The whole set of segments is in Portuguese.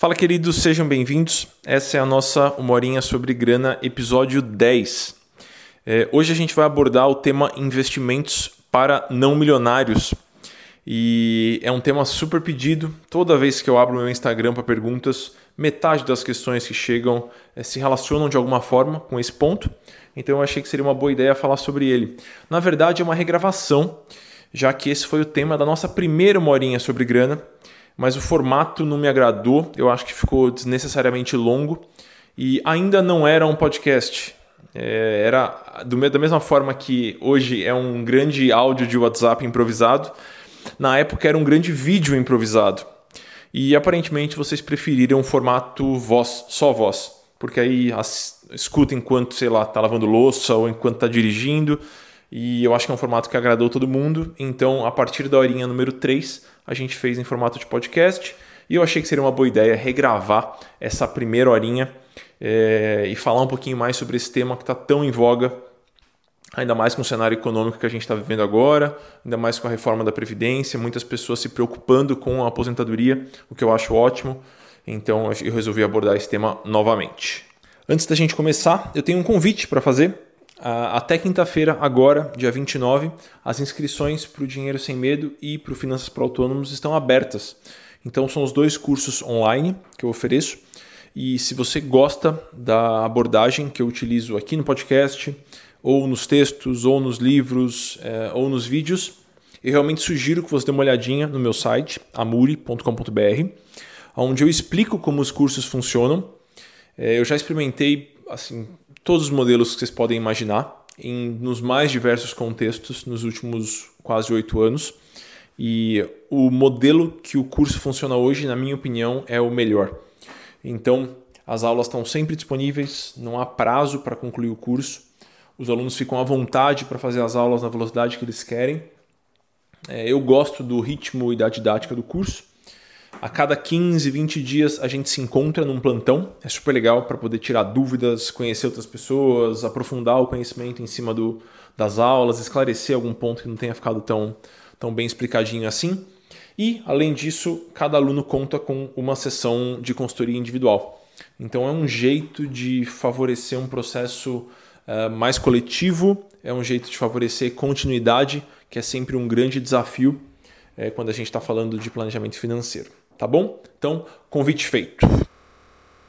Fala, queridos, sejam bem-vindos. Essa é a nossa Uma Horinha sobre Grana, episódio 10. É, hoje a gente vai abordar o tema investimentos para não milionários. E é um tema super pedido. Toda vez que eu abro meu Instagram para perguntas, metade das questões que chegam é, se relacionam de alguma forma com esse ponto. Então eu achei que seria uma boa ideia falar sobre ele. Na verdade, é uma regravação, já que esse foi o tema da nossa primeira Uma Horinha sobre Grana mas o formato não me agradou, eu acho que ficou desnecessariamente longo e ainda não era um podcast. É, era do, da mesma forma que hoje é um grande áudio de WhatsApp improvisado, na época era um grande vídeo improvisado. E aparentemente vocês preferiram um formato voz, só voz, porque aí as, escuta enquanto, sei lá, tá lavando louça ou enquanto tá dirigindo. E eu acho que é um formato que agradou todo mundo. Então, a partir da horinha número 3, a gente fez em formato de podcast. E eu achei que seria uma boa ideia regravar essa primeira horinha é, e falar um pouquinho mais sobre esse tema que está tão em voga, ainda mais com o cenário econômico que a gente está vivendo agora, ainda mais com a reforma da Previdência, muitas pessoas se preocupando com a aposentadoria, o que eu acho ótimo. Então eu resolvi abordar esse tema novamente. Antes da gente começar, eu tenho um convite para fazer até quinta-feira, agora, dia 29, as inscrições para o Dinheiro Sem Medo e para o Finanças para Autônomos estão abertas. Então, são os dois cursos online que eu ofereço. E se você gosta da abordagem que eu utilizo aqui no podcast, ou nos textos, ou nos livros, é, ou nos vídeos, eu realmente sugiro que você dê uma olhadinha no meu site, amuri.com.br, onde eu explico como os cursos funcionam. É, eu já experimentei assim todos os modelos que vocês podem imaginar, em, nos mais diversos contextos nos últimos quase oito anos. E o modelo que o curso funciona hoje, na minha opinião, é o melhor. Então, as aulas estão sempre disponíveis, não há prazo para concluir o curso. Os alunos ficam à vontade para fazer as aulas na velocidade que eles querem. É, eu gosto do ritmo e da didática do curso. A cada 15, 20 dias a gente se encontra num plantão. É super legal para poder tirar dúvidas, conhecer outras pessoas, aprofundar o conhecimento em cima do, das aulas, esclarecer algum ponto que não tenha ficado tão, tão bem explicadinho assim. E, além disso, cada aluno conta com uma sessão de consultoria individual. Então, é um jeito de favorecer um processo uh, mais coletivo, é um jeito de favorecer continuidade, que é sempre um grande desafio uh, quando a gente está falando de planejamento financeiro tá bom? Então, convite feito.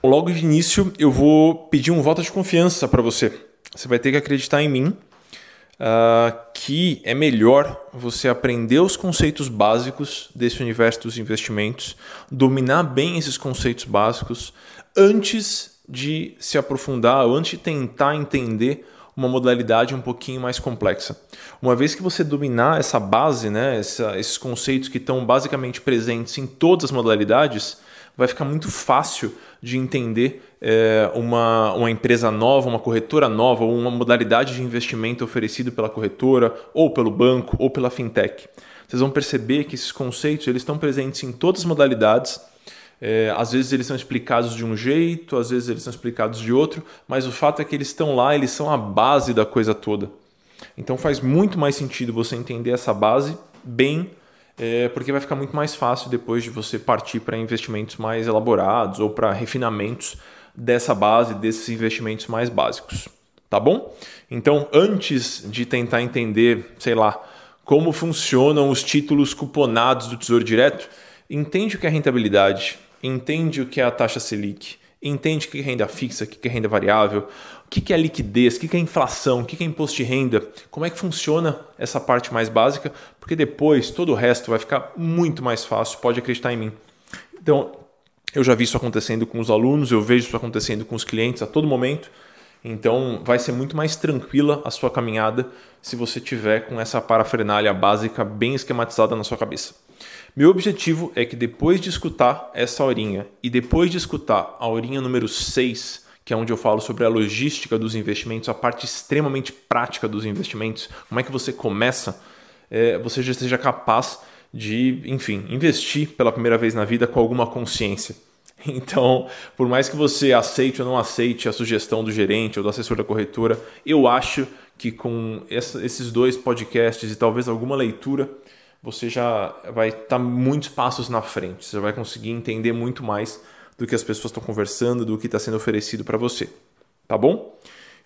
Logo de início, eu vou pedir um voto de confiança para você. Você vai ter que acreditar em mim uh, que é melhor você aprender os conceitos básicos desse universo dos investimentos, dominar bem esses conceitos básicos antes de se aprofundar, antes de tentar entender uma modalidade um pouquinho mais complexa. Uma vez que você dominar essa base, né, essa, esses conceitos que estão basicamente presentes em todas as modalidades, vai ficar muito fácil de entender é, uma, uma empresa nova, uma corretora nova, ou uma modalidade de investimento oferecido pela corretora, ou pelo banco, ou pela fintech. Vocês vão perceber que esses conceitos eles estão presentes em todas as modalidades é, às vezes eles são explicados de um jeito, às vezes eles são explicados de outro, mas o fato é que eles estão lá, eles são a base da coisa toda. Então faz muito mais sentido você entender essa base bem, é, porque vai ficar muito mais fácil depois de você partir para investimentos mais elaborados ou para refinamentos dessa base, desses investimentos mais básicos. Tá bom? Então, antes de tentar entender, sei lá, como funcionam os títulos cuponados do Tesouro Direto, entende o que é rentabilidade, entende o que é a taxa Selic, entende o que é renda fixa, o que é renda variável, o que é liquidez, o que é inflação, o que é imposto de renda, como é que funciona essa parte mais básica, porque depois todo o resto vai ficar muito mais fácil, pode acreditar em mim. Então, eu já vi isso acontecendo com os alunos, eu vejo isso acontecendo com os clientes a todo momento. Então, vai ser muito mais tranquila a sua caminhada se você tiver com essa parafernália básica bem esquematizada na sua cabeça. Meu objetivo é que depois de escutar essa horinha e depois de escutar a horinha número 6, que é onde eu falo sobre a logística dos investimentos, a parte extremamente prática dos investimentos, como é que você começa, é, você já esteja capaz de, enfim, investir pela primeira vez na vida com alguma consciência. Então, por mais que você aceite ou não aceite a sugestão do gerente ou do assessor da corretora, eu acho que com esses dois podcasts e talvez alguma leitura, você já vai estar tá muitos passos na frente, você vai conseguir entender muito mais do que as pessoas estão conversando, do que está sendo oferecido para você. Tá bom?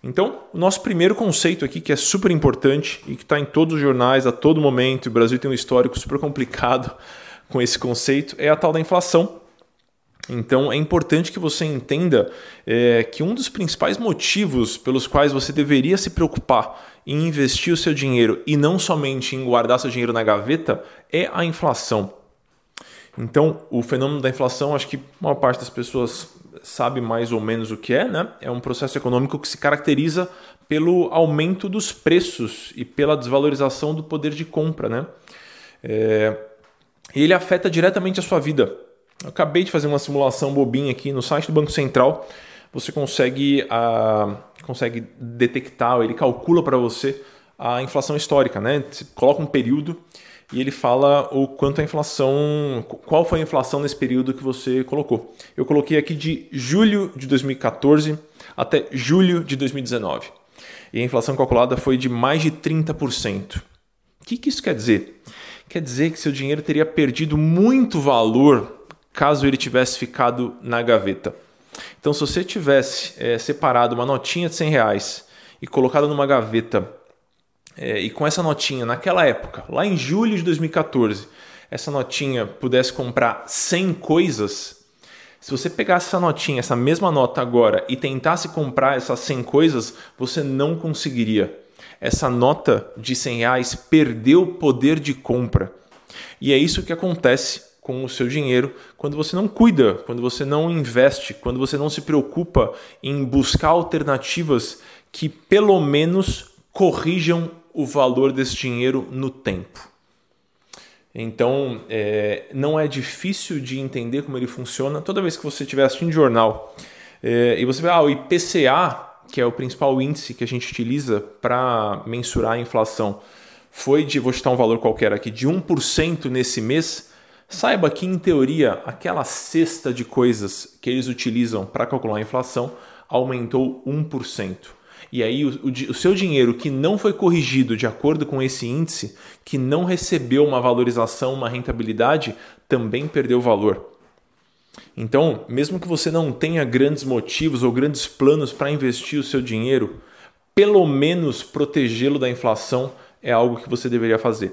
Então, o nosso primeiro conceito aqui, que é super importante e que está em todos os jornais a todo momento, o Brasil tem um histórico super complicado com esse conceito, é a tal da inflação. Então, é importante que você entenda é, que um dos principais motivos pelos quais você deveria se preocupar em investir o seu dinheiro e não somente em guardar seu dinheiro na gaveta é a inflação. Então, o fenômeno da inflação, acho que uma parte das pessoas sabe mais ou menos o que é, né? É um processo econômico que se caracteriza pelo aumento dos preços e pela desvalorização do poder de compra, né? É... Ele afeta diretamente a sua vida. Eu acabei de fazer uma simulação bobinha aqui no site do Banco Central. Você consegue, a... consegue detectar, ele calcula para você a inflação histórica, né? Você coloca um período e ele fala o quanto a inflação, qual foi a inflação nesse período que você colocou. Eu coloquei aqui de julho de 2014 até julho de 2019. E a inflação calculada foi de mais de 30%. O que, que isso quer dizer? Quer dizer que seu dinheiro teria perdido muito valor caso ele tivesse ficado na gaveta. Então, se você tivesse é, separado uma notinha de 100 reais e colocado numa gaveta é, e com essa notinha, naquela época, lá em julho de 2014, essa notinha pudesse comprar 100 coisas, se você pegasse essa notinha, essa mesma nota agora e tentasse comprar essas 100 coisas, você não conseguiria. Essa nota de 100 reais perdeu o poder de compra. E é isso que acontece com o seu dinheiro quando você não cuida, quando você não investe, quando você não se preocupa em buscar alternativas que pelo menos corrijam o valor desse dinheiro no tempo. Então, é, não é difícil de entender como ele funciona. Toda vez que você estiver assistindo jornal é, e você vê ah, o IPCA, que é o principal índice que a gente utiliza para mensurar a inflação, foi de, vou citar um valor qualquer aqui, de 1% nesse mês, saiba que, em teoria, aquela cesta de coisas que eles utilizam para calcular a inflação aumentou 1%. E aí o, o, o, seu dinheiro que não foi corrigido de acordo com esse índice, que não recebeu uma valorização, uma rentabilidade, também perdeu valor. Então, mesmo que você não tenha grandes motivos ou grandes planos para investir o seu dinheiro, pelo menos protegê-lo da inflação é algo que você deveria fazer.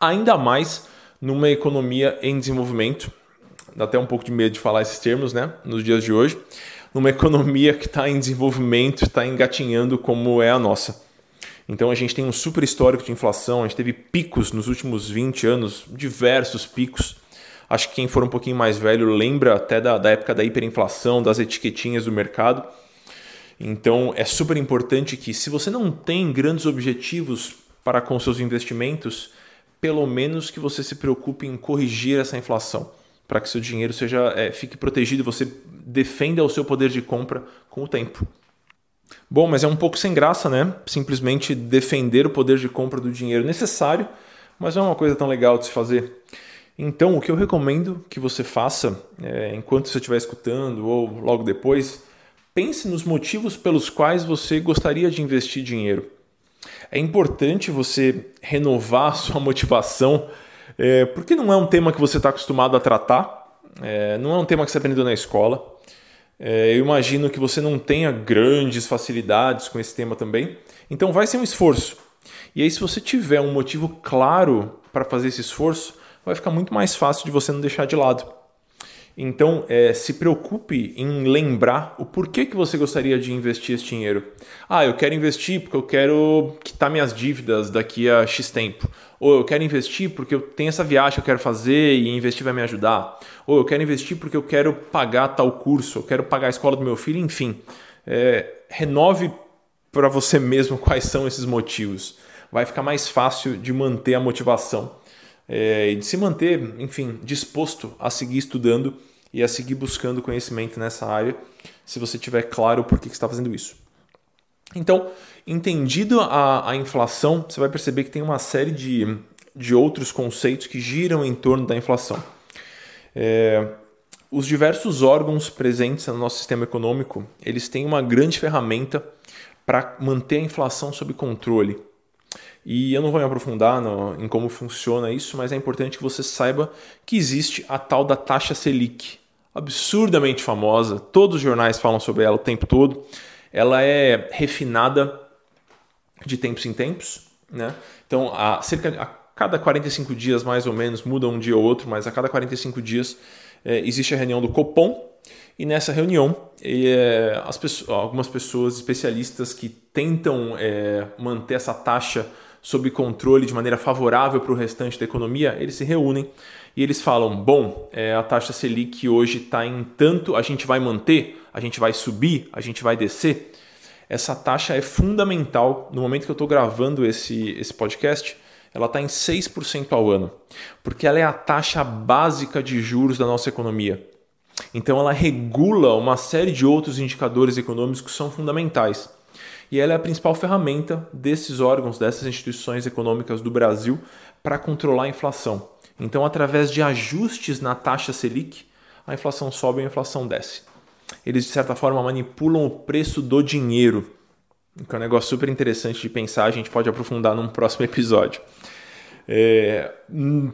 Ainda mais numa economia em desenvolvimento. Dá até um pouco de medo de falar esses termos, né, nos dias de hoje numa economia que está em desenvolvimento, está engatinhando como é a nossa. Então a gente tem um super histórico de inflação, a gente teve picos nos últimos 20 anos, diversos picos. Acho que quem for um pouquinho mais velho lembra até da, da época da hiperinflação, das etiquetinhas do mercado. Então é super importante que, se você não tem grandes objetivos para com seus investimentos, pelo menos que você se preocupe em corrigir essa inflação para que seu dinheiro seja é, fique protegido e você defenda o seu poder de compra com o tempo. Bom, mas é um pouco sem graça, né? Simplesmente defender o poder de compra do dinheiro necessário, mas não é uma coisa tão legal de se fazer. Então, o que eu recomendo que você faça, é, enquanto você estiver escutando ou logo depois, pense nos motivos pelos quais você gostaria de investir dinheiro. É importante você renovar a sua motivação é, porque não é um tema que você está acostumado a tratar, é, não é um tema que você aprendeu na escola. É, eu imagino que você não tenha grandes facilidades com esse tema também. Então vai ser um esforço. E aí, se você tiver um motivo claro para fazer esse esforço, vai ficar muito mais fácil de você não deixar de lado. Então, é, se preocupe em lembrar o porquê que você gostaria de investir esse dinheiro. Ah, eu quero investir porque eu quero quitar minhas dívidas daqui a X tempo. Ou eu quero investir porque eu tenho essa viagem que eu quero fazer e investir vai me ajudar. Ou eu quero investir porque eu quero pagar tal curso, eu quero pagar a escola do meu filho, enfim. É, renove para você mesmo quais são esses motivos. Vai ficar mais fácil de manter a motivação é, e de se manter, enfim, disposto a seguir estudando e a seguir buscando conhecimento nessa área, se você tiver claro por que, que está fazendo isso. Então, entendido a, a inflação, você vai perceber que tem uma série de, de outros conceitos que giram em torno da inflação. É, os diversos órgãos presentes no nosso sistema econômico, eles têm uma grande ferramenta para manter a inflação sob controle. E eu não vou me aprofundar no, em como funciona isso, mas é importante que você saiba que existe a tal da taxa Selic, absurdamente famosa, todos os jornais falam sobre ela o tempo todo. Ela é refinada de tempos em tempos, né? Então, a cerca a cada 45 dias mais ou menos muda um dia ou outro, mas a cada 45 dias é, existe a reunião do Copom e nessa reunião é, pessoas, algumas pessoas especialistas que tentam é, manter essa taxa sob controle de maneira favorável para o restante da economia, eles se reúnem e eles falam: bom, é, a taxa Selic hoje está em tanto, a gente vai manter, a gente vai subir, a gente vai descer. Essa taxa é fundamental no momento que eu estou gravando esse, esse podcast. Ela está em 6% ao ano, porque ela é a taxa básica de juros da nossa economia. Então, ela regula uma série de outros indicadores econômicos que são fundamentais e ela é a principal ferramenta desses órgãos, dessas instituições econômicas do Brasil para controlar a inflação. Então, através de ajustes na taxa Selic, a inflação sobe e a inflação desce. Eles, de certa forma, manipulam o preço do dinheiro, que é um negócio super interessante de pensar, a gente pode aprofundar num próximo episódio. É,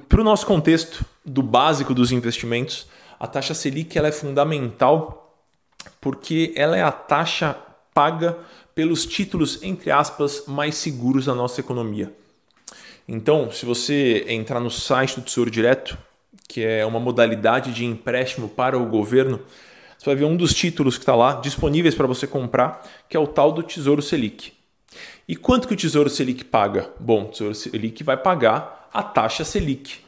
para o nosso contexto do básico dos investimentos, a taxa Selic ela é fundamental porque ela é a taxa paga pelos títulos, entre aspas, mais seguros da nossa economia. Então, se você entrar no site do Tesouro Direto, que é uma modalidade de empréstimo para o governo, você vai ver um dos títulos que está lá disponíveis para você comprar, que é o tal do Tesouro Selic. E quanto que o Tesouro Selic paga? Bom, o Tesouro Selic vai pagar a taxa Selic.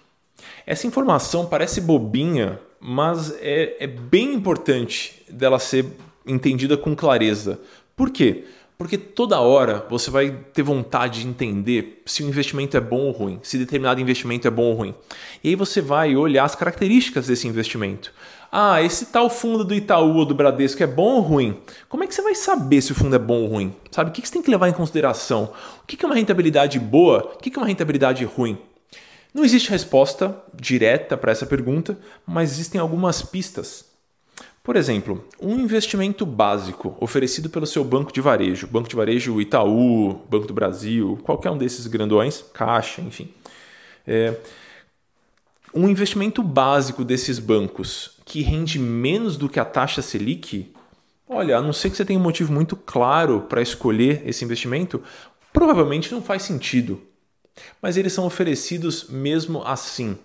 Essa informação parece bobinha, mas é, é bem importante dela ser entendida com clareza. Por quê? Porque toda hora você vai ter vontade de entender se o investimento é bom ou ruim, se determinado investimento é bom ou ruim. E aí você vai olhar as características desse investimento. Ah, esse tal fundo do Itaú ou do Bradesco é bom ou ruim? Como é que você vai saber se o fundo é bom ou ruim? Sabe? O que você tem que levar em consideração? O que é uma rentabilidade boa? O que é uma rentabilidade ruim? Não existe resposta direta para essa pergunta, mas existem algumas pistas. Por exemplo, um investimento básico oferecido pelo seu banco de varejo, banco de varejo Itaú, Banco do Brasil, qualquer um desses grandões, Caixa, enfim. É, um investimento básico desses bancos que rende menos do que a taxa Selic, olha, a não ser que você tenha um motivo muito claro para escolher esse investimento, provavelmente não faz sentido. Mas eles são oferecidos mesmo assim.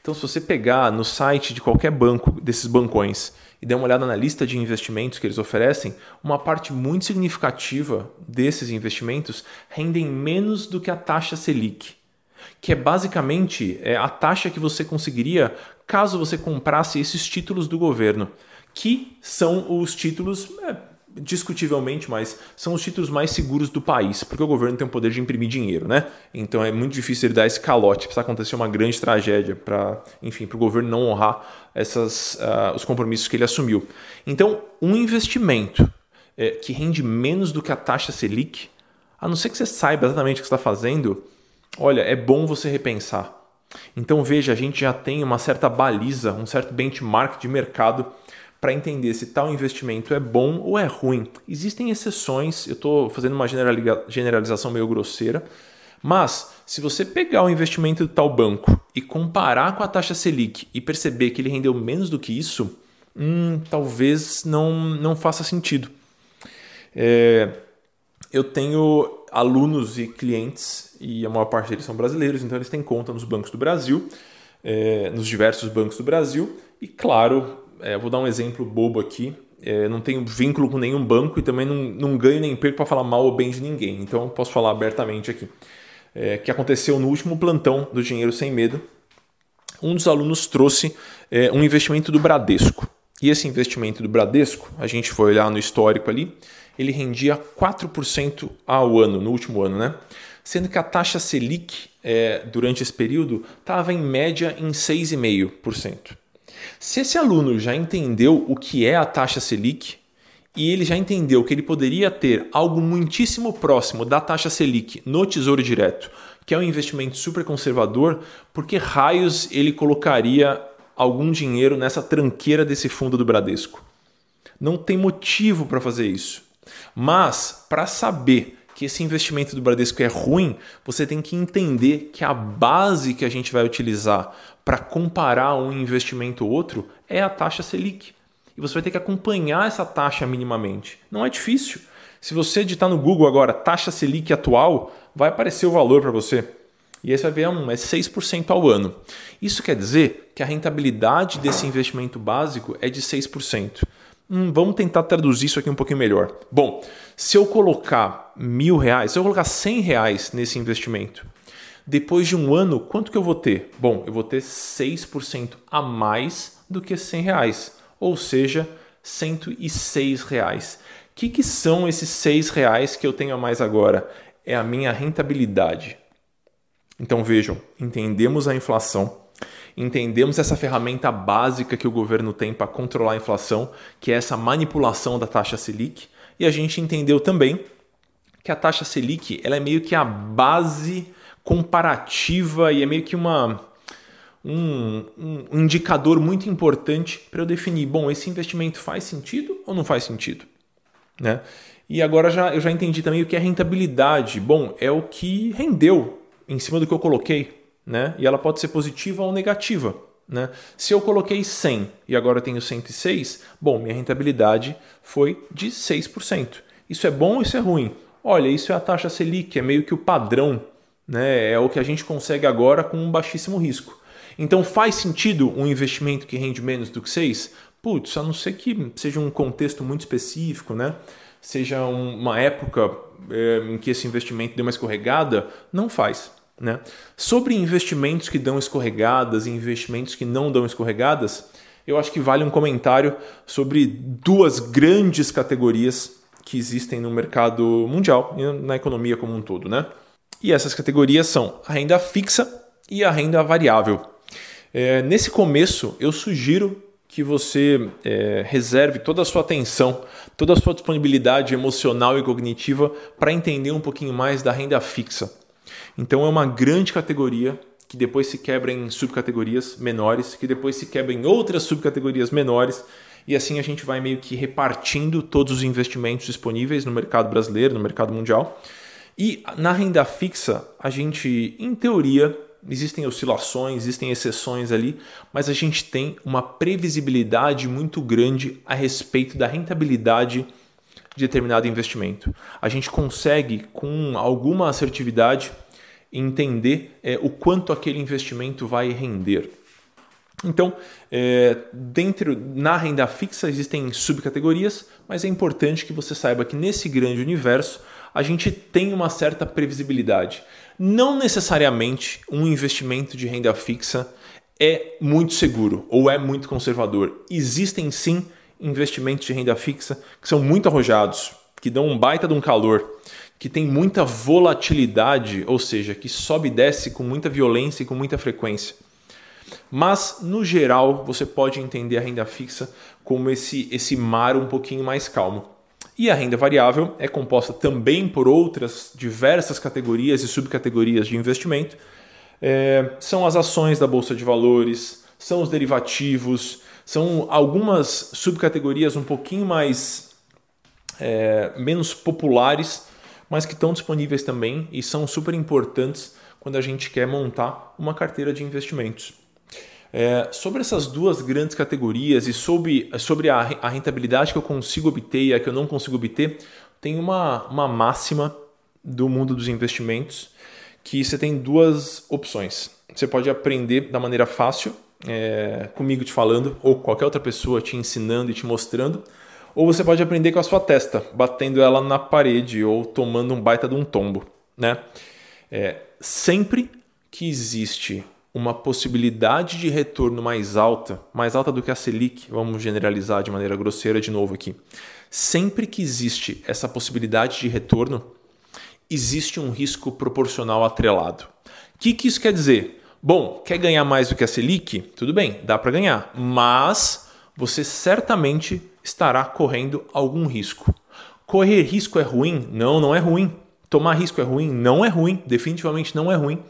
Então, se você pegar no site de qualquer banco desses bancões e der uma olhada na lista de investimentos que eles oferecem, uma parte muito significativa desses investimentos rendem menos do que a taxa Selic, que é basicamente é a taxa que você conseguiria caso você comprasse esses títulos do governo, que são os títulos é, discutivelmente, mas são os títulos mais seguros do país, porque o governo tem o poder de imprimir dinheiro, né? Então é muito difícil ele dar esse calote, precisa acontecer uma grande tragédia para, enfim, para o governo não honrar essas, uh, os compromissos que ele assumiu. Então, um investimento é, que rende menos do que a taxa Selic, a não ser que você saiba exatamente o que está fazendo, olha, é bom você repensar. Então veja, a gente já tem uma certa baliza, um certo benchmark de mercado para entender se tal investimento é bom ou é ruim. Existem exceções, eu estou fazendo uma generalização meio grosseira, mas se você pegar o investimento do tal banco e comparar com a taxa Selic e perceber que ele rendeu menos do que isso, hum, talvez não, não faça sentido. É, eu tenho alunos e clientes, e a maior parte deles são brasileiros, então eles têm conta nos bancos do Brasil, é, nos diversos bancos do Brasil, e claro, é, vou dar um exemplo bobo aqui. É, não tenho vínculo com nenhum banco e também não, não ganho nem perco para falar mal ou bem de ninguém. Então posso falar abertamente aqui. É, que aconteceu no último plantão do Dinheiro Sem Medo. Um dos alunos trouxe é, um investimento do Bradesco. E esse investimento do Bradesco, a gente foi olhar no histórico ali, ele rendia 4% ao ano, no último ano, né? Sendo que a taxa Selic, é, durante esse período, estava em média em 6,5%. Se esse aluno já entendeu o que é a taxa Selic e ele já entendeu que ele poderia ter algo muitíssimo próximo da taxa Selic no Tesouro Direto, que é um investimento super conservador, por que raios ele colocaria algum dinheiro nessa tranqueira desse fundo do Bradesco? Não tem motivo para fazer isso. Mas, para saber que esse investimento do Bradesco é ruim, você tem que entender que a base que a gente vai utilizar para comparar um investimento ou outro é a taxa Selic. E você vai ter que acompanhar essa taxa minimamente. Não é difícil. Se você digitar no Google agora taxa Selic atual, vai aparecer o valor para você. E aí você vai ver, um, é 6% ao ano. Isso quer dizer que a rentabilidade desse investimento básico é de 6%. Hum, vamos tentar traduzir isso aqui um pouquinho melhor. Bom, se eu colocar mil reais, se eu colocar 100 reais nesse investimento, depois de um ano, quanto que eu vou ter? Bom, eu vou ter 6% a mais do que 100 reais, ou seja, 106 reais. O que, que são esses 6 reais que eu tenho a mais agora? É a minha rentabilidade. Então vejam, entendemos a inflação, entendemos essa ferramenta básica que o governo tem para controlar a inflação, que é essa manipulação da taxa Selic, e a gente entendeu também que a taxa Selic ela é meio que a base comparativa e é meio que uma, um, um indicador muito importante para eu definir, bom, esse investimento faz sentido ou não faz sentido? Né? E agora já, eu já entendi também o que é rentabilidade. Bom, é o que rendeu em cima do que eu coloquei. Né? E ela pode ser positiva ou negativa. Né? Se eu coloquei 100 e agora tenho 106, bom, minha rentabilidade foi de 6%. Isso é bom ou isso é ruim? Olha, isso é a taxa Selic, é meio que o padrão né? É o que a gente consegue agora com um baixíssimo risco. Então faz sentido um investimento que rende menos do que 6? Putz, a não ser que seja um contexto muito específico, né? seja uma época é, em que esse investimento deu uma escorregada, não faz. Né? Sobre investimentos que dão escorregadas e investimentos que não dão escorregadas, eu acho que vale um comentário sobre duas grandes categorias que existem no mercado mundial e na economia como um todo. Né? E essas categorias são a renda fixa e a renda variável. É, nesse começo, eu sugiro que você é, reserve toda a sua atenção, toda a sua disponibilidade emocional e cognitiva para entender um pouquinho mais da renda fixa. Então, é uma grande categoria que depois se quebra em subcategorias menores, que depois se quebra em outras subcategorias menores, e assim a gente vai meio que repartindo todos os investimentos disponíveis no mercado brasileiro, no mercado mundial e na renda fixa, a gente, em teoria, existem oscilações, existem exceções ali, mas a gente tem uma previsibilidade muito grande a respeito da rentabilidade de determinado investimento. A gente consegue, com alguma assertividade, entender é, o quanto aquele investimento vai render. Então, é, dentro na renda fixa existem subcategorias, mas é importante que você saiba que nesse grande universo a gente tem uma certa previsibilidade. Não necessariamente um investimento de renda fixa é muito seguro ou é muito conservador. Existem sim investimentos de renda fixa que são muito arrojados, que dão um baita de um calor, que tem muita volatilidade, ou seja, que sobe e desce com muita violência e com muita frequência. Mas, no geral, você pode entender a renda fixa como esse, esse mar um pouquinho mais calmo. E a renda variável é composta também por outras diversas categorias e subcategorias de investimento. É, são as ações da Bolsa de Valores, são os derivativos, são algumas subcategorias um pouquinho mais é, menos populares, mas que estão disponíveis também e são super importantes quando a gente quer montar uma carteira de investimentos. É, sobre essas duas grandes categorias e sobre, sobre a, a, rentabilidade que eu consigo obter e a que eu não consigo obter, tem uma, uma máxima do mundo dos investimentos que você tem duas opções. Você pode aprender da maneira fácil, é, comigo te falando, ou qualquer outra pessoa te ensinando e te mostrando, ou você pode aprender com a sua testa, batendo ela na parede ou tomando um baita de um tombo. Né? É, sempre que existe uma possibilidade de retorno mais alta, mais alta do que a Selic, vamos generalizar de maneira grosseira de novo aqui. Sempre que existe essa possibilidade de retorno, existe um risco proporcional atrelado. O que, que isso quer dizer? Bom, quer ganhar mais do que a Selic? Tudo bem, dá para ganhar, mas você certamente estará correndo algum risco. Correr risco é ruim? Não, não é ruim. Tomar risco é ruim? Não é ruim, definitivamente não é ruim.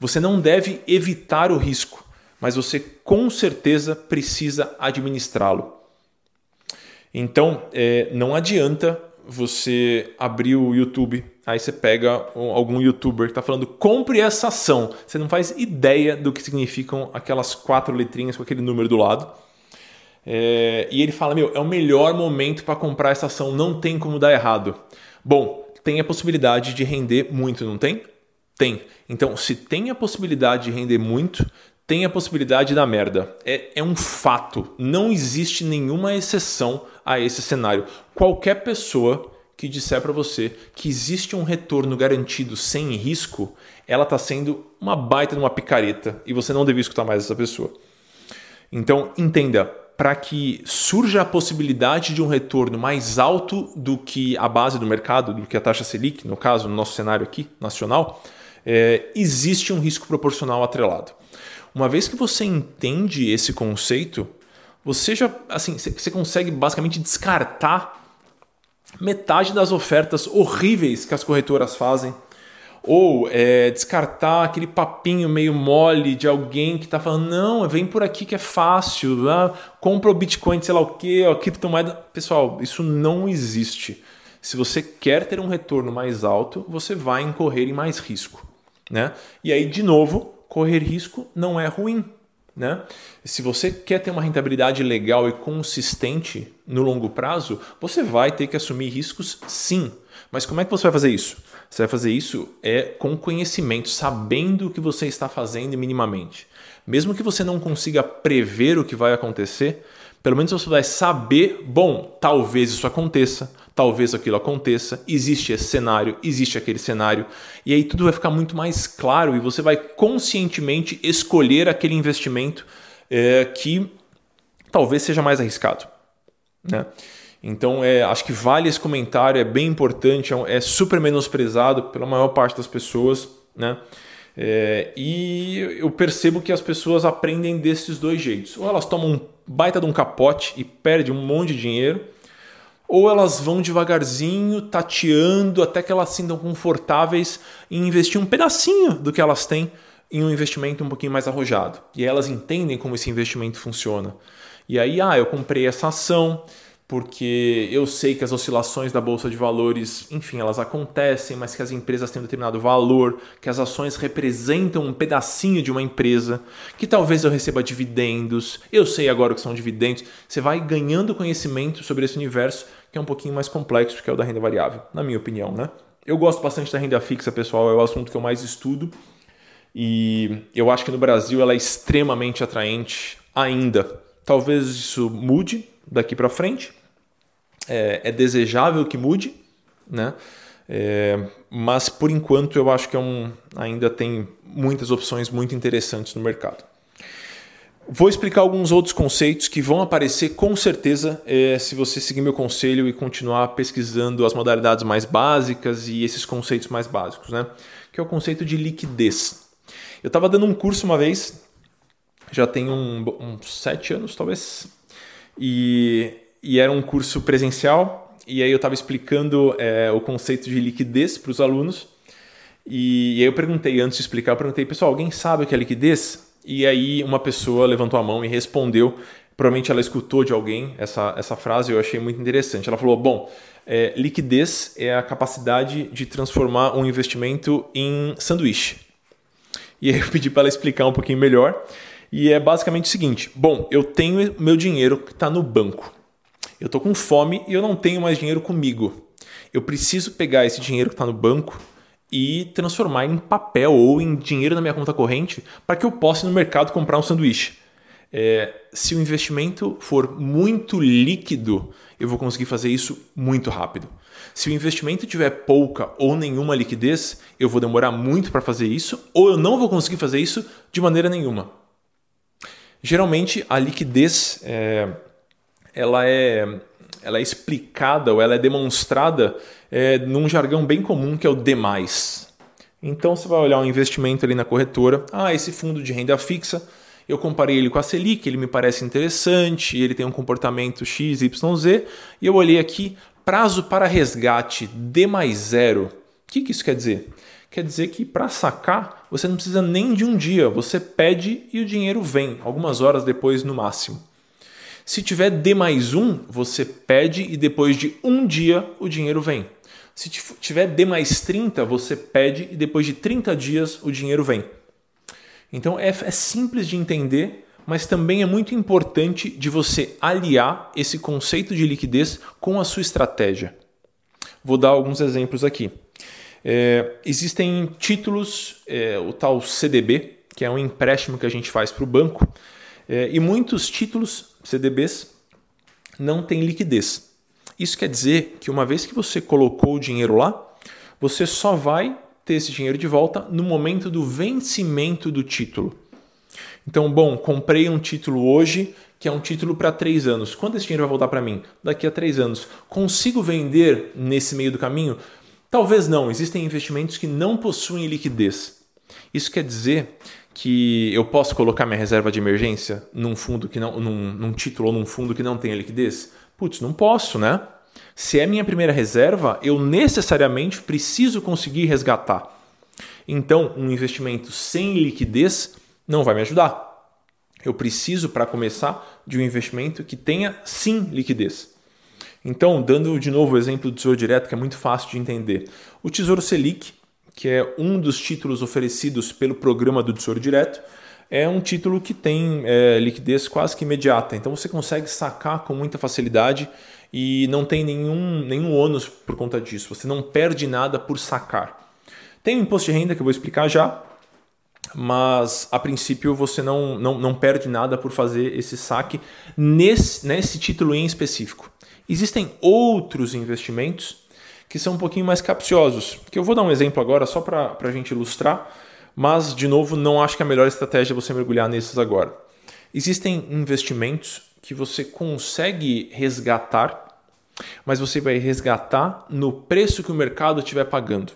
Você não deve evitar o risco, mas você com certeza precisa administrá-lo. Então, é, não adianta você abrir o YouTube, aí você pega algum youtuber que está falando compre essa ação. Você não faz ideia do que significam aquelas quatro letrinhas com aquele número do lado. É, e ele fala: Meu, é o melhor momento para comprar essa ação, não tem como dar errado. Bom, tem a possibilidade de render muito, não tem? Tem. Então, se tem a possibilidade de render muito, tem a possibilidade da merda. É, é um fato. Não existe nenhuma exceção a esse cenário. Qualquer pessoa que disser para você que existe um retorno garantido sem risco, ela está sendo uma baita de uma picareta e você não deve escutar mais essa pessoa. Então, entenda, para que surja a possibilidade de um retorno mais alto do que a base do mercado, do que a taxa Selic, no caso, no nosso cenário aqui, nacional, é, existe um risco proporcional atrelado. Uma vez que você entende esse conceito, você já assim, você consegue basicamente descartar metade das ofertas horríveis que as corretoras fazem ou é, descartar aquele papinho meio mole de alguém que está falando, não, vem por aqui que é fácil, compra o Bitcoin, sei lá o que, a criptomoeda. Pessoal, isso não existe. Se você quer ter um retorno mais alto, você vai incorrer em mais risco. Né? E aí, de novo, correr risco não é ruim. Né? Se você quer ter uma rentabilidade legal e consistente no longo prazo, você vai ter que assumir riscos sim. Mas como é que você vai fazer isso? Você vai fazer isso é com conhecimento, sabendo o que você está fazendo minimamente. Mesmo que você não consiga prever o que vai acontecer, pelo menos você vai saber, bom, talvez isso aconteça, talvez aquilo aconteça, existe esse cenário, existe aquele cenário, e aí tudo vai ficar muito mais claro e você vai conscientemente escolher aquele investimento é, que talvez seja mais arriscado. Né? Então, é, acho que vale esse comentário, é bem importante, é, é super menosprezado pela maior parte das pessoas. Né? É, e eu percebo que as pessoas aprendem desses dois jeitos. Ou elas tomam um baita de um capote e perdem um monte de dinheiro, ou elas vão devagarzinho, tateando até que elas se sintam confortáveis em investir um pedacinho do que elas têm em um investimento um pouquinho mais arrojado. E elas entendem como esse investimento funciona. E aí, ah, eu comprei essa ação, porque eu sei que as oscilações da bolsa de valores, enfim, elas acontecem, mas que as empresas têm um determinado valor, que as ações representam um pedacinho de uma empresa, que talvez eu receba dividendos, eu sei agora o que são dividendos. Você vai ganhando conhecimento sobre esse universo que é um pouquinho mais complexo que é o da renda variável, na minha opinião, né? Eu gosto bastante da renda fixa, pessoal, é o assunto que eu mais estudo. E eu acho que no Brasil ela é extremamente atraente ainda. Talvez isso mude daqui para frente, é, é desejável que mude, né? É, mas por enquanto eu acho que é um, ainda tem muitas opções muito interessantes no mercado. Vou explicar alguns outros conceitos que vão aparecer com certeza é, se você seguir meu conselho e continuar pesquisando as modalidades mais básicas e esses conceitos mais básicos, né? Que é o conceito de liquidez. Eu estava dando um curso uma vez, já tem uns um, sete anos talvez, e e era um curso presencial, e aí eu estava explicando é, o conceito de liquidez para os alunos. E, e aí eu perguntei, antes de explicar, eu perguntei, pessoal, alguém sabe o que é liquidez? E aí uma pessoa levantou a mão e respondeu. Provavelmente ela escutou de alguém essa, essa frase, eu achei muito interessante. Ela falou: bom, é, liquidez é a capacidade de transformar um investimento em sanduíche. E aí eu pedi para ela explicar um pouquinho melhor. E é basicamente o seguinte: bom, eu tenho meu dinheiro que está no banco. Eu estou com fome e eu não tenho mais dinheiro comigo. Eu preciso pegar esse dinheiro que está no banco e transformar em papel ou em dinheiro na minha conta corrente para que eu possa ir no mercado comprar um sanduíche. É, se o investimento for muito líquido, eu vou conseguir fazer isso muito rápido. Se o investimento tiver pouca ou nenhuma liquidez, eu vou demorar muito para fazer isso ou eu não vou conseguir fazer isso de maneira nenhuma. Geralmente, a liquidez é, ela é, ela é explicada ou ela é demonstrada é, num jargão bem comum que é o demais. Então você vai olhar um investimento ali na corretora, ah, esse fundo de renda fixa, eu comparei ele com a Selic, ele me parece interessante, ele tem um comportamento X, Y, Z, e eu olhei aqui, prazo para resgate D mais zero. O que, que isso quer dizer? Quer dizer que para sacar você não precisa nem de um dia, você pede e o dinheiro vem, algumas horas depois no máximo. Se tiver D mais um, você pede e depois de um dia o dinheiro vem. Se tiver D mais 30, você pede e depois de 30 dias o dinheiro vem. Então é, é simples de entender, mas também é muito importante de você aliar esse conceito de liquidez com a sua estratégia. Vou dar alguns exemplos aqui. É, existem títulos, é, o tal CDB, que é um empréstimo que a gente faz para o banco, é, e muitos títulos CDBs não têm liquidez. Isso quer dizer que uma vez que você colocou o dinheiro lá, você só vai ter esse dinheiro de volta no momento do vencimento do título. Então, bom, comprei um título hoje que é um título para três anos. Quando esse dinheiro vai voltar para mim? Daqui a três anos. Consigo vender nesse meio do caminho? Talvez não. Existem investimentos que não possuem liquidez. Isso quer dizer que eu posso colocar minha reserva de emergência num fundo que não, num, num título ou num fundo que não tenha liquidez? Putz, não posso, né? Se é minha primeira reserva, eu necessariamente preciso conseguir resgatar. Então, um investimento sem liquidez não vai me ajudar. Eu preciso, para começar, de um investimento que tenha sim liquidez. Então, dando de novo o exemplo do Tesouro Direto, que é muito fácil de entender. O Tesouro Selic, que é um dos títulos oferecidos pelo programa do Tesouro Direto, é um título que tem é, liquidez quase que imediata. Então você consegue sacar com muita facilidade e não tem nenhum, nenhum ônus por conta disso. Você não perde nada por sacar. Tem o imposto de renda que eu vou explicar já, mas a princípio você não, não, não perde nada por fazer esse saque nesse, nesse título em específico. Existem outros investimentos que são um pouquinho mais capciosos, que eu vou dar um exemplo agora só para a gente ilustrar, mas de novo não acho que a melhor estratégia é você mergulhar nesses agora. Existem investimentos que você consegue resgatar, mas você vai resgatar no preço que o mercado estiver pagando.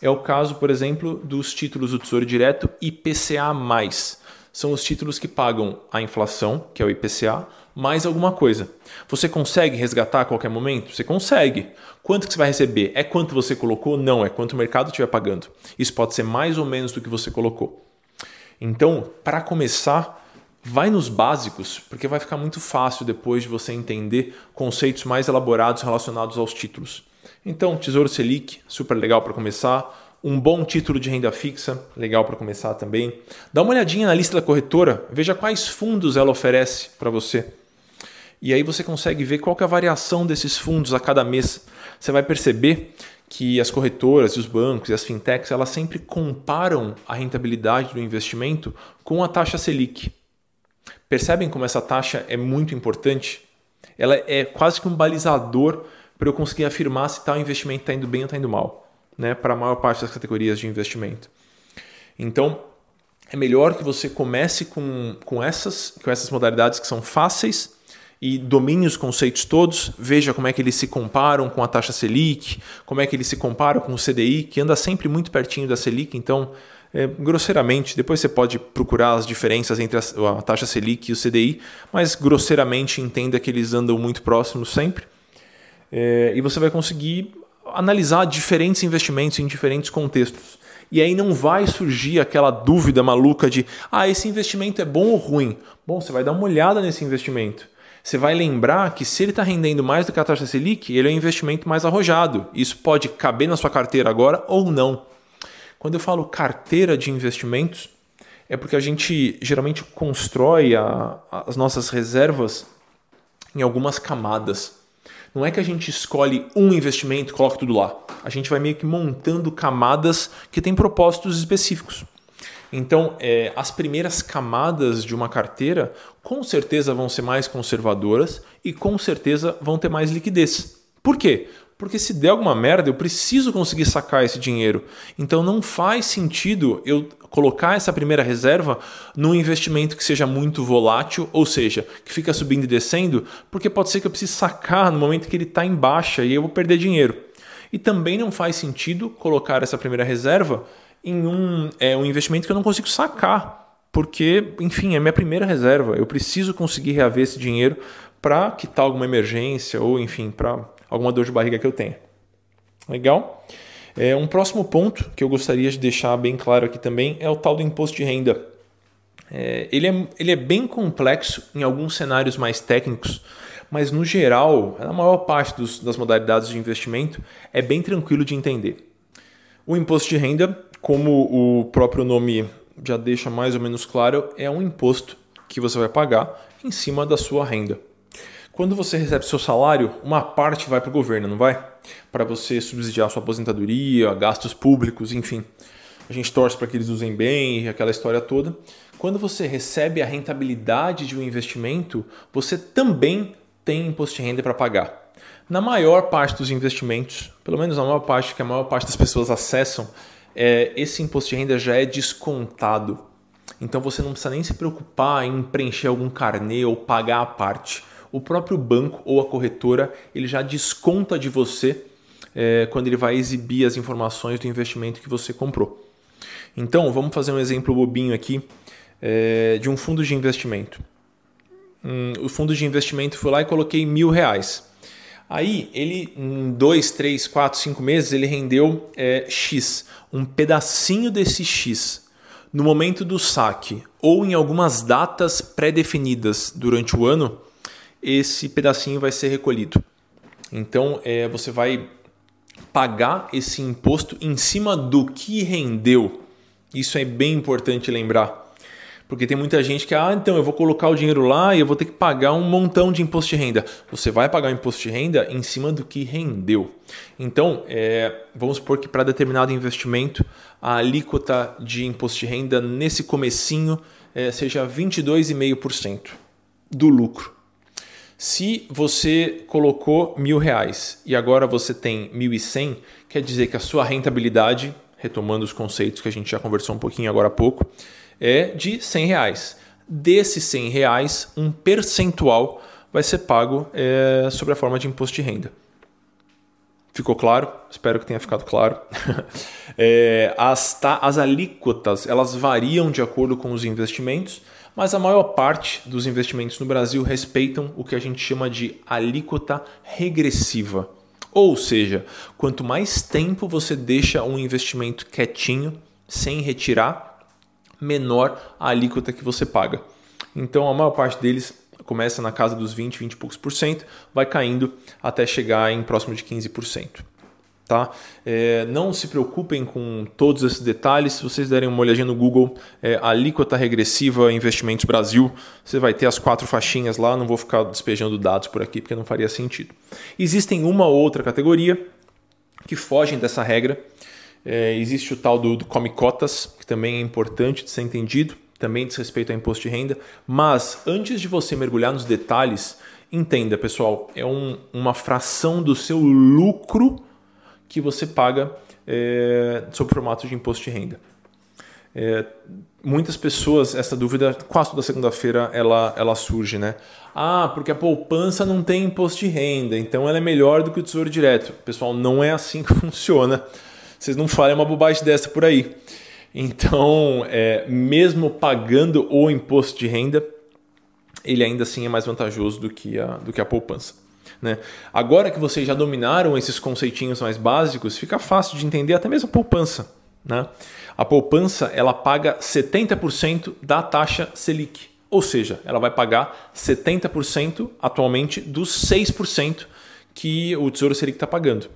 É o caso, por exemplo, dos títulos do Tesouro Direto IPCA+. São os títulos que pagam a inflação, que é o IPCA, mais alguma coisa. Você consegue resgatar a qualquer momento? Você consegue. Quanto que você vai receber? É quanto você colocou? Não, é quanto o mercado estiver pagando. Isso pode ser mais ou menos do que você colocou. Então, para começar, vai nos básicos, porque vai ficar muito fácil depois de você entender conceitos mais elaborados relacionados aos títulos. Então, Tesouro Selic, super legal para começar. Um bom título de renda fixa, legal para começar também. Dá uma olhadinha na lista da corretora, veja quais fundos ela oferece para você. E aí você consegue ver qual é a variação desses fundos a cada mês. Você vai perceber que as corretoras, os bancos e as fintechs, elas sempre comparam a rentabilidade do investimento com a taxa Selic. Percebem como essa taxa é muito importante? Ela é quase que um balizador para eu conseguir afirmar se tal investimento está indo bem ou está indo mal, né? para a maior parte das categorias de investimento. Então, é melhor que você comece com, com, essas, com essas modalidades que são fáceis e domine os conceitos todos, veja como é que eles se comparam com a taxa Selic, como é que eles se comparam com o CDI, que anda sempre muito pertinho da Selic, então, é, grosseiramente, depois você pode procurar as diferenças entre a, a taxa Selic e o CDI, mas grosseiramente entenda que eles andam muito próximos sempre é, e você vai conseguir analisar diferentes investimentos em diferentes contextos. E aí não vai surgir aquela dúvida maluca de ah, esse investimento é bom ou ruim. Bom, você vai dar uma olhada nesse investimento. Você vai lembrar que se ele está rendendo mais do que a taxa Selic, ele é um investimento mais arrojado. Isso pode caber na sua carteira agora ou não. Quando eu falo carteira de investimentos, é porque a gente geralmente constrói a, as nossas reservas em algumas camadas. Não é que a gente escolhe um investimento e coloca tudo lá. A gente vai meio que montando camadas que têm propósitos específicos. Então, é, as primeiras camadas de uma carteira com certeza vão ser mais conservadoras e com certeza vão ter mais liquidez. Por quê? Porque se der alguma merda, eu preciso conseguir sacar esse dinheiro. Então não faz sentido eu colocar essa primeira reserva num investimento que seja muito volátil, ou seja, que fica subindo e descendo, porque pode ser que eu precise sacar no momento que ele está em baixa e eu vou perder dinheiro. E também não faz sentido colocar essa primeira reserva em um, é, um investimento que eu não consigo sacar, porque, enfim, é minha primeira reserva. Eu preciso conseguir reaver esse dinheiro para quitar alguma emergência ou, enfim, para alguma dor de barriga que eu tenha. Legal? É, um próximo ponto que eu gostaria de deixar bem claro aqui também é o tal do imposto de renda. É, ele, é, ele é bem complexo em alguns cenários mais técnicos, mas no geral, na maior parte dos, das modalidades de investimento, é bem tranquilo de entender. O imposto de renda, como o próprio nome já deixa mais ou menos claro, é um imposto que você vai pagar em cima da sua renda. Quando você recebe seu salário, uma parte vai para o governo, não vai? Para você subsidiar sua aposentadoria, gastos públicos, enfim. A gente torce para que eles usem bem, aquela história toda. Quando você recebe a rentabilidade de um investimento, você também tem imposto de renda para pagar. Na maior parte dos investimentos, pelo menos na maior parte que a maior parte das pessoas acessam, é, esse imposto de renda já é descontado. Então você não precisa nem se preocupar em preencher algum carnê ou pagar a parte. O próprio banco ou a corretora ele já desconta de você é, quando ele vai exibir as informações do investimento que você comprou. Então vamos fazer um exemplo bobinho aqui é, de um fundo de investimento. Hum, o fundo de investimento foi lá e coloquei mil reais. Aí ele, em dois, três, quatro, cinco meses, ele rendeu é, X, um pedacinho desse X. No momento do saque ou em algumas datas pré-definidas durante o ano, esse pedacinho vai ser recolhido. Então é, você vai pagar esse imposto em cima do que rendeu. Isso é bem importante lembrar. Porque tem muita gente que, ah, então eu vou colocar o dinheiro lá e eu vou ter que pagar um montão de imposto de renda. Você vai pagar o imposto de renda em cima do que rendeu. Então, é, vamos supor que para determinado investimento, a alíquota de imposto de renda nesse comecinho é, seja 22,5% do lucro. Se você colocou mil reais e agora você tem mil e cem, quer dizer que a sua rentabilidade, retomando os conceitos que a gente já conversou um pouquinho agora há pouco, é de 100 reais. Desses 100 reais, um percentual vai ser pago é, sobre a forma de imposto de renda. Ficou claro? Espero que tenha ficado claro. é, as, tá, as alíquotas elas variam de acordo com os investimentos, mas a maior parte dos investimentos no Brasil respeitam o que a gente chama de alíquota regressiva. Ou seja, quanto mais tempo você deixa um investimento quietinho, sem retirar, menor a alíquota que você paga. Então a maior parte deles começa na casa dos 20, 20 e poucos por cento, vai caindo até chegar em próximo de 15%. Tá? É, não se preocupem com todos esses detalhes. Se vocês derem uma olhadinha no Google, é, alíquota regressiva Investimentos Brasil, você vai ter as quatro faixinhas lá. Não vou ficar despejando dados por aqui porque não faria sentido. Existem uma ou outra categoria que fogem dessa regra é, existe o tal do, do Come Cotas, que também é importante de ser entendido, também diz respeito ao imposto de renda. Mas antes de você mergulhar nos detalhes, entenda, pessoal, é um, uma fração do seu lucro que você paga é, sob formato de imposto de renda. É, muitas pessoas, essa dúvida, quase toda segunda-feira ela, ela surge, né? Ah, porque a poupança não tem imposto de renda, então ela é melhor do que o tesouro direto. Pessoal, não é assim que funciona vocês não falem uma bobagem dessa por aí. Então, é, mesmo pagando o imposto de renda, ele ainda assim é mais vantajoso do que a, do que a poupança. Né? Agora que vocês já dominaram esses conceitinhos mais básicos, fica fácil de entender até mesmo a poupança. Né? A poupança ela paga 70% da taxa Selic, ou seja, ela vai pagar 70% atualmente dos 6% que o Tesouro Selic está pagando.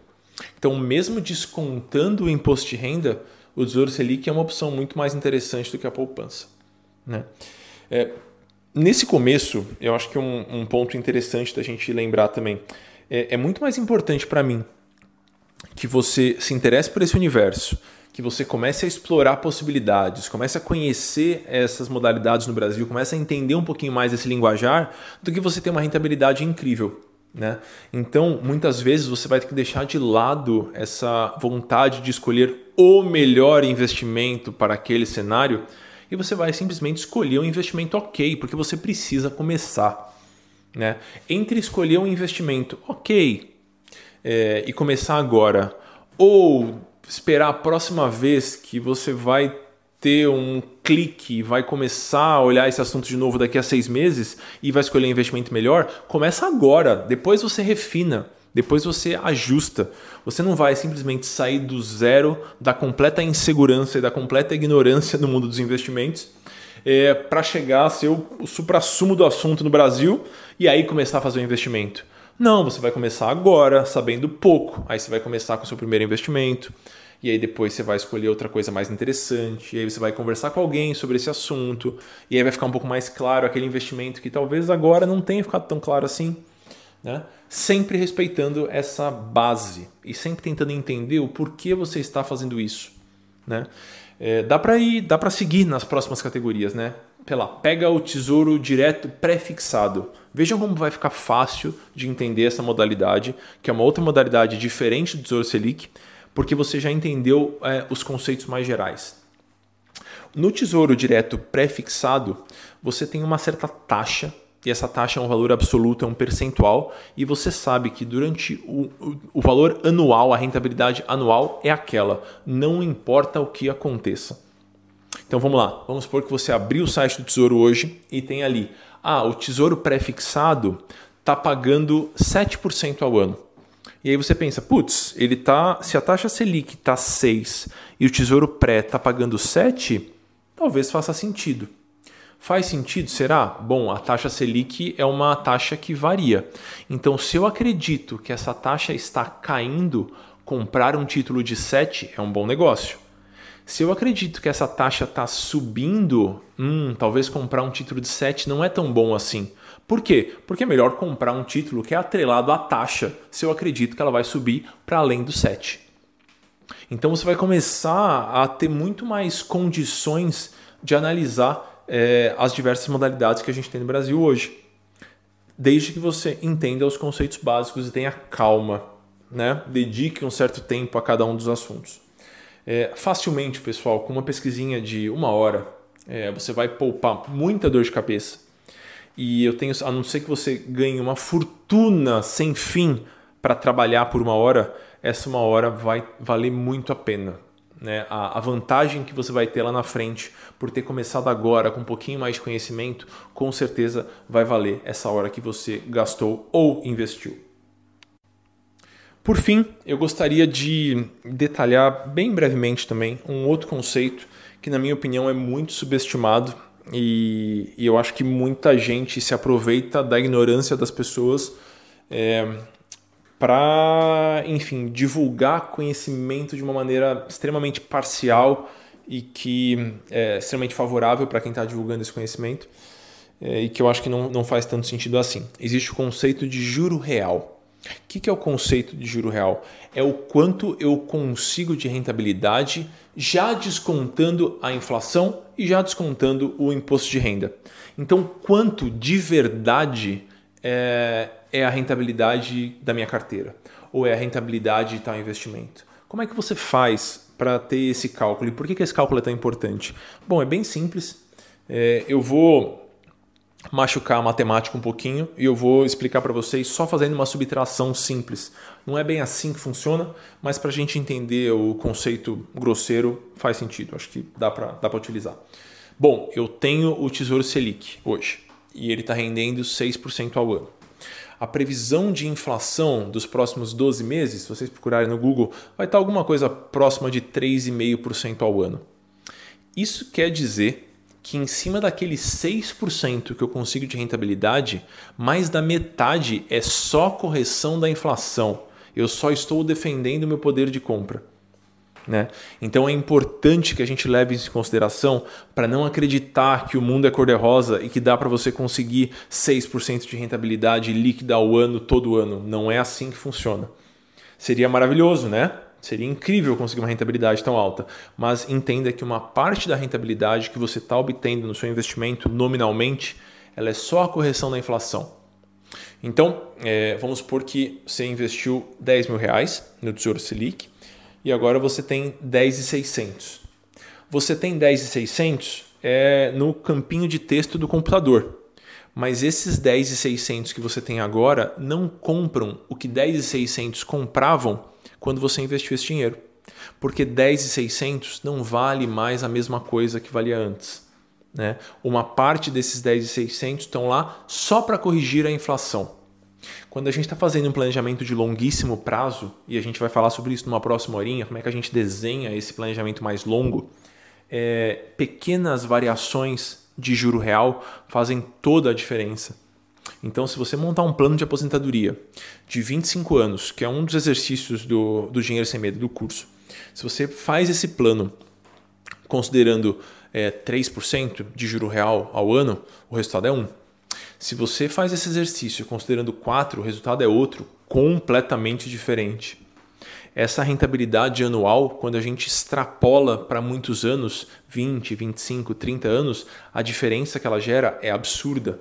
Então, mesmo descontando o imposto de renda, o Tesouro Selic é uma opção muito mais interessante do que a poupança. Né? É, nesse começo, eu acho que um, um, ponto interessante da gente lembrar também é, é muito mais importante para mim que você se interesse por esse universo, que você comece a explorar possibilidades, comece a conhecer essas modalidades no Brasil, comece a entender um pouquinho mais esse linguajar, do que você ter uma rentabilidade incrível. Né? Então, muitas vezes você vai ter que deixar de lado essa vontade de escolher o melhor investimento para aquele cenário e você vai simplesmente escolher um investimento ok, porque você precisa começar. Né? Entre escolher um investimento ok é, e começar agora, ou esperar a próxima vez que você vai ter um clique, vai começar a olhar esse assunto de novo daqui a seis meses e vai escolher um investimento melhor, começa agora. Depois você refina, depois você ajusta. Você não vai simplesmente sair do zero da completa insegurança e da completa ignorância do mundo dos investimentos é, para chegar a ser o, o supra-sumo do assunto no Brasil e aí começar a fazer o um investimento. Não, você vai começar agora, sabendo pouco. Aí você vai começar com o seu primeiro investimento. E aí depois você vai escolher outra coisa mais interessante. E aí você vai conversar com alguém sobre esse assunto. E aí vai ficar um pouco mais claro aquele investimento que talvez agora não tenha ficado tão claro assim. Né? Sempre respeitando essa base e sempre tentando entender o porquê você está fazendo isso. Né? É, dá para ir, dá para seguir nas próximas categorias, né? Pela pega o tesouro direto pré-fixado. Vejam como vai ficar fácil de entender essa modalidade, que é uma outra modalidade diferente do Tesouro Selic, porque você já entendeu é, os conceitos mais gerais. No Tesouro Direto pré-fixado, você tem uma certa taxa e essa taxa é um valor absoluto, é um percentual, e você sabe que durante o, o, o, valor anual, a rentabilidade anual é aquela, não importa o que aconteça. Então vamos lá, vamos supor que você abriu o site do Tesouro hoje e tem ali, ah, o Tesouro pré-fixado está pagando 7% ao ano. E aí você pensa, putz, ele tá, se a taxa Selic está 6 e o Tesouro Pré está pagando 7, talvez faça sentido. Faz sentido? Será? Bom, a taxa Selic é uma taxa que varia. Então, se eu acredito que essa taxa está caindo, comprar um título de 7 é um bom negócio. Se eu acredito que essa taxa está subindo, hum, talvez comprar um título de 7 não é tão bom assim. Por quê? Porque é melhor comprar um título que é atrelado à taxa, se eu acredito que ela vai subir para além do 7. Então você vai começar a ter muito mais condições de analisar é, as diversas modalidades que a gente tem no Brasil hoje. Desde que você entenda os conceitos básicos e tenha calma, né? dedique um certo tempo a cada um dos assuntos. É, facilmente, pessoal, com uma pesquisinha de uma hora, é, você vai poupar muita dor de cabeça. E eu tenho, a não ser que você ganhe uma fortuna sem fim para trabalhar por uma hora, essa uma hora vai valer muito a pena né, a, a, vantagem que você vai ter lá na frente por ter começado agora com um pouquinho mais de conhecimento, com certeza vai valer essa hora que você gastou ou investiu. Por fim, eu gostaria de detalhar bem brevemente também um outro conceito que, na minha opinião, é muito subestimado e, e eu acho que muita gente se aproveita da ignorância das pessoas. É, para, enfim, divulgar conhecimento de uma maneira extremamente parcial e que é extremamente favorável para quem está divulgando esse conhecimento é, e que eu acho que não, não faz tanto sentido assim. Existe o conceito de juro real. O que, que é o conceito de juro real? É o quanto eu consigo de rentabilidade já descontando a inflação e já descontando o imposto de renda. Então, quanto de verdade é, é a rentabilidade da minha carteira ou é a rentabilidade de tal investimento. Como é que você faz para ter esse cálculo e por que, que esse cálculo é tão importante? Bom, é bem simples. É, eu vou machucar a matemática um pouquinho e eu vou explicar para vocês só fazendo uma subtração simples. Não é bem assim que funciona, mas para a gente entender o conceito grosseiro faz sentido. Acho que dá para dá utilizar. Bom, eu tenho o Tesouro Selic hoje e ele está rendendo 6% ao ano a previsão de inflação dos próximos 12 meses, se vocês procurarem no Google, vai estar alguma coisa próxima de 3,5% ao ano. Isso quer dizer que em cima daquele 6% que eu consigo de rentabilidade, mais da metade é só correção da inflação. Eu só estou defendendo meu poder de compra. Né? Então é importante que a gente leve isso em consideração para não acreditar que o mundo é cor-de-rosa e que dá para você conseguir 6% de rentabilidade líquida ao ano, todo ano. Não é assim que funciona. Seria maravilhoso, né? Seria incrível conseguir uma rentabilidade tão alta, mas entenda que uma parte da rentabilidade que você está obtendo no seu investimento nominalmente, ela é só a correção da inflação. Então, é, vamos supor que você investiu 10 mil reais no Tesouro Selic, e agora você tem 10,600. Você tem 10,600 é, no campinho de texto do computador. Mas esses 10,600 que você tem agora não compram o que 10,600 compravam quando você investiu esse dinheiro. Porque 10,600 não vale mais a mesma coisa que valia antes. Né? Uma parte desses 10,600 estão lá só para corrigir a inflação. Quando a gente está fazendo um planejamento de longuíssimo prazo, e a gente vai falar sobre isso numa próxima horinha, como é que a gente desenha esse planejamento mais longo, é, pequenas variações de juro real fazem toda a diferença. Então, se você montar um plano de aposentadoria de 25 anos, que é um dos exercícios do, do Dinheiro Sem Medo do curso, se você faz esse plano considerando é, 3% de juro real ao ano, o resultado é 1. Se você faz esse exercício considerando 4, o resultado é outro, completamente diferente. Essa rentabilidade anual, quando a gente extrapola para muitos anos, 20, 25, 30 anos, a diferença que ela gera é absurda.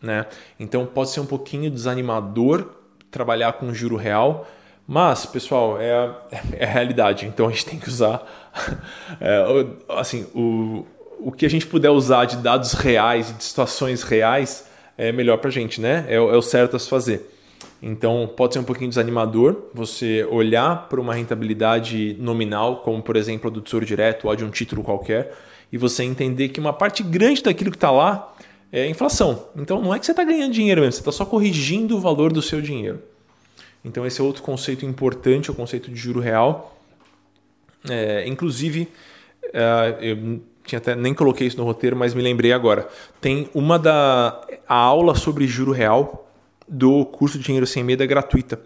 Né? Então pode ser um pouquinho desanimador trabalhar com juro real, mas, pessoal, é é a realidade. Então a gente tem que usar é, assim, o, o que a gente puder usar de dados reais e de situações reais é melhor para a gente, né? É, é o certo a se fazer. Então pode ser um pouquinho desanimador você olhar para uma rentabilidade nominal, como por exemplo a do Tesouro Direto ou a de um título qualquer, e você entender que uma parte grande daquilo que está lá é inflação. Então não é que você está ganhando dinheiro mesmo, você está só corrigindo o valor do seu dinheiro. Então esse é outro conceito importante, o conceito de juro real. É, inclusive, é, eu tinha até nem coloquei isso no roteiro, mas me lembrei agora. Tem uma da a aula sobre juro real do curso Dinheiro Sem Medo é gratuita.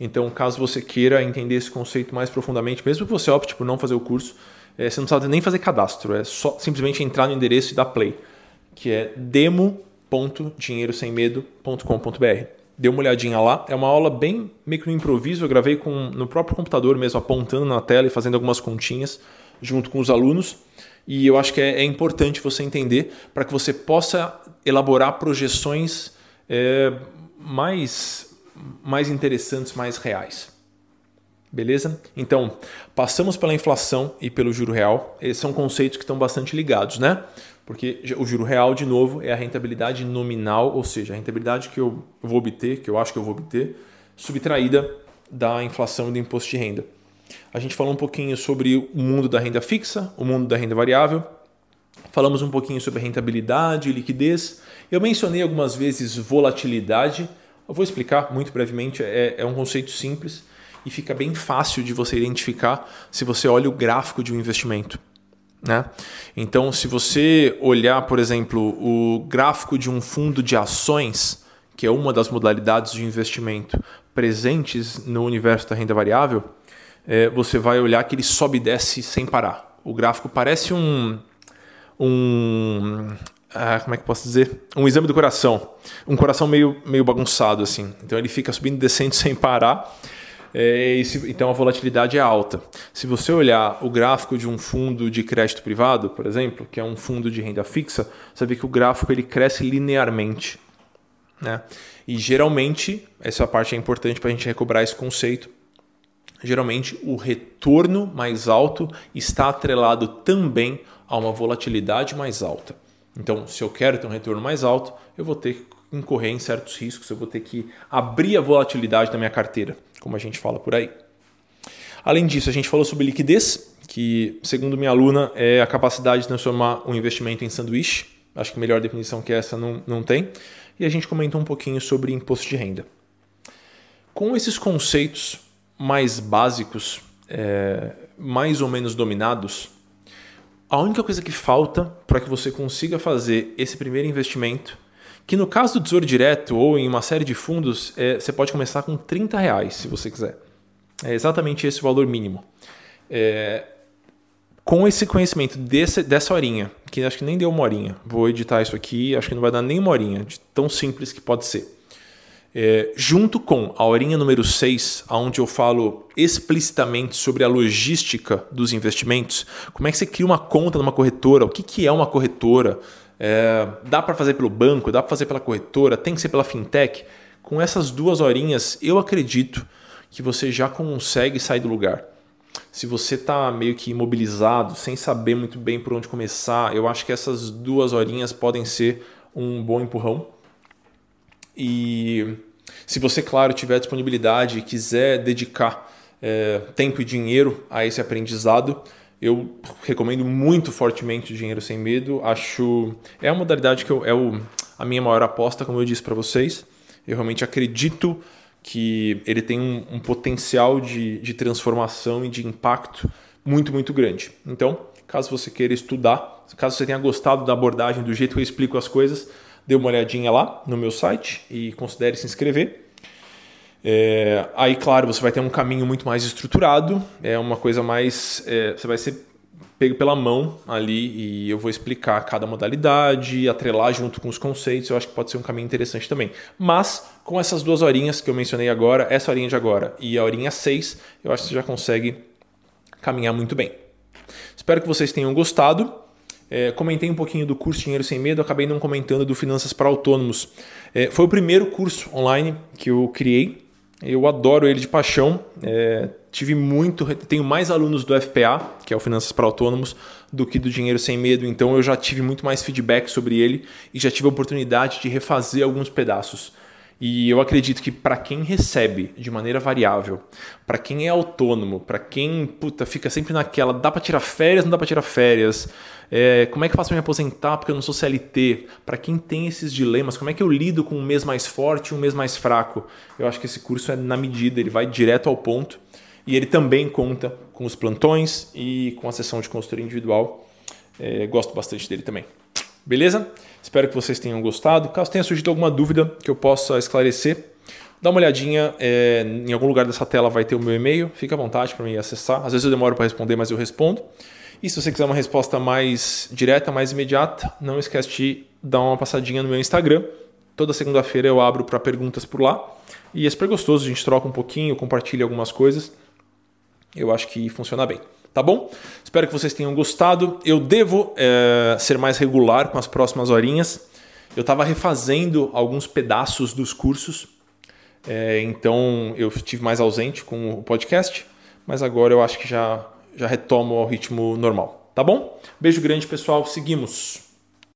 Então, caso você queira entender esse conceito mais profundamente, mesmo que você opte por não fazer o curso, é, você não precisa nem fazer cadastro, é só simplesmente entrar no endereço e dar play que é demo.dinheirosemmedo.com.br. Dê uma olhadinha lá, é uma aula bem meio que no improviso, eu gravei com, no próprio computador mesmo, apontando na tela e fazendo algumas continhas junto com os alunos. E eu acho que é, é importante você entender para que você possa elaborar projeções é, mais, mais interessantes, mais reais. Beleza? Então, passamos pela inflação e pelo juro real. Esses são conceitos que estão bastante ligados, né? Porque o juro real, de novo, é a rentabilidade nominal, ou seja, a rentabilidade que eu vou obter, que eu acho que eu vou obter, subtraída da inflação e do imposto de renda. A gente falou um pouquinho sobre o mundo da renda fixa, o mundo da renda variável. Falamos um pouquinho sobre rentabilidade liquidez. Eu mencionei algumas vezes volatilidade. Eu vou explicar muito brevemente. É, é um conceito simples e fica bem fácil de você identificar se você olha o gráfico de um investimento. Né? Então, se você olhar, por exemplo, o gráfico de um fundo de ações, que é uma das modalidades de investimento presentes no universo da renda variável, é, você vai olhar que ele sobe e desce sem parar. O gráfico parece um. um ah, como é que posso dizer? Um exame do coração. Um coração meio, meio bagunçado, assim. Então ele fica subindo e descendo sem parar esse, então a volatilidade é alta. Se você olhar o gráfico de um fundo de crédito privado, por exemplo, que é um fundo de renda fixa, você vê que o gráfico ele cresce linearmente. Né? E geralmente, essa parte é importante para a gente recobrar esse conceito. Geralmente, o retorno mais alto está atrelado também a uma volatilidade mais alta. Então, se eu quero ter um retorno mais alto, eu vou ter que incorrer em certos riscos, eu vou ter que abrir a volatilidade da minha carteira como a gente fala por aí. Além disso, a gente falou sobre liquidez, que, segundo minha aluna, é a capacidade de transformar um investimento em sanduíche. Acho que melhor definição que essa não, não tem. E a gente comentou um pouquinho sobre imposto de renda. Com esses conceitos mais básicos, é, mais ou menos dominados, a única coisa que falta para que você consiga fazer esse primeiro investimento que no caso do Tesouro Direto ou em uma série de fundos, é, você pode começar com 30 reais, se você quiser. É exatamente esse o valor mínimo. É, com esse conhecimento desse, dessa horinha, que acho que nem deu uma horinha, vou editar isso aqui, acho que não vai dar nem uma horinha, de tão simples que pode ser. É, junto com a horinha número 6, onde eu falo explicitamente sobre a logística dos investimentos, como é que você cria uma conta numa corretora, o que, que é uma corretora, é, dá para fazer pelo banco, dá para fazer pela corretora, tem que ser pela fintech. Com essas duas horinhas, eu acredito que você já consegue sair do lugar. Se você está meio que imobilizado, sem saber muito bem por onde começar, eu acho que essas duas horinhas podem ser um bom empurrão. E se você, claro, tiver disponibilidade e quiser dedicar é, tempo e dinheiro a esse aprendizado, eu recomendo muito fortemente o Dinheiro Sem Medo. Acho é a modalidade que eu, é o, a minha maior aposta, como eu disse para vocês. Eu realmente acredito que ele tem um, um potencial de, de transformação e de impacto muito, muito grande. Então, caso você queira estudar, caso você tenha gostado da abordagem, do jeito que eu explico as coisas, dê uma olhadinha lá no meu site e considere se inscrever. É, aí, claro, você vai ter um caminho muito mais estruturado, é uma coisa mais. É, você vai ser pego pela mão ali e eu vou explicar cada modalidade, atrelar junto com os conceitos, eu acho que pode ser um caminho interessante também. Mas com essas duas horinhas que eu mencionei agora, essa horinha de agora e a horinha 6, eu acho que você já consegue caminhar muito bem. Espero que vocês tenham gostado. É, comentei um pouquinho do curso Dinheiro Sem Medo, acabei não comentando do Finanças para Autônomos. É, foi o primeiro curso online que eu criei eu adoro ele de paixão. É, tive muito, tenho mais alunos do FPA, que é o Finanças para Autônomos, do que do Dinheiro Sem Medo. Então eu já tive muito mais feedback sobre ele e já tive a oportunidade de refazer alguns pedaços. E eu acredito que para quem recebe de maneira variável, para quem é autônomo, para quem puta, fica sempre naquela, dá para tirar férias, não dá para tirar férias, é, como é que eu faço para me aposentar porque eu não sou CLT? Para quem tem esses dilemas, como é que eu lido com um mês mais forte e um mês mais fraco? Eu acho que esse curso é na medida, ele vai direto ao ponto e ele também conta com os plantões e com a sessão de consultoria individual. É, gosto bastante dele também. Beleza? Espero que vocês tenham gostado. Caso tenha surgido alguma dúvida que eu possa esclarecer, dá uma olhadinha. É, em algum lugar dessa tela vai ter o meu e-mail. Fique à vontade para me acessar. Às vezes eu demoro para responder, mas eu respondo. E se você quiser uma resposta mais direta, mais imediata, não esquece de dar uma passadinha no meu Instagram. Toda segunda-feira eu abro para perguntas por lá. E é super gostoso, a gente troca um pouquinho, compartilha algumas coisas. Eu acho que funciona bem tá bom? Espero que vocês tenham gostado. Eu devo é, ser mais regular com as próximas horinhas. Eu estava refazendo alguns pedaços dos cursos, é, então eu estive mais ausente com o podcast, mas agora eu acho que já, já retomo ao ritmo normal, tá bom? Beijo grande, pessoal. Seguimos.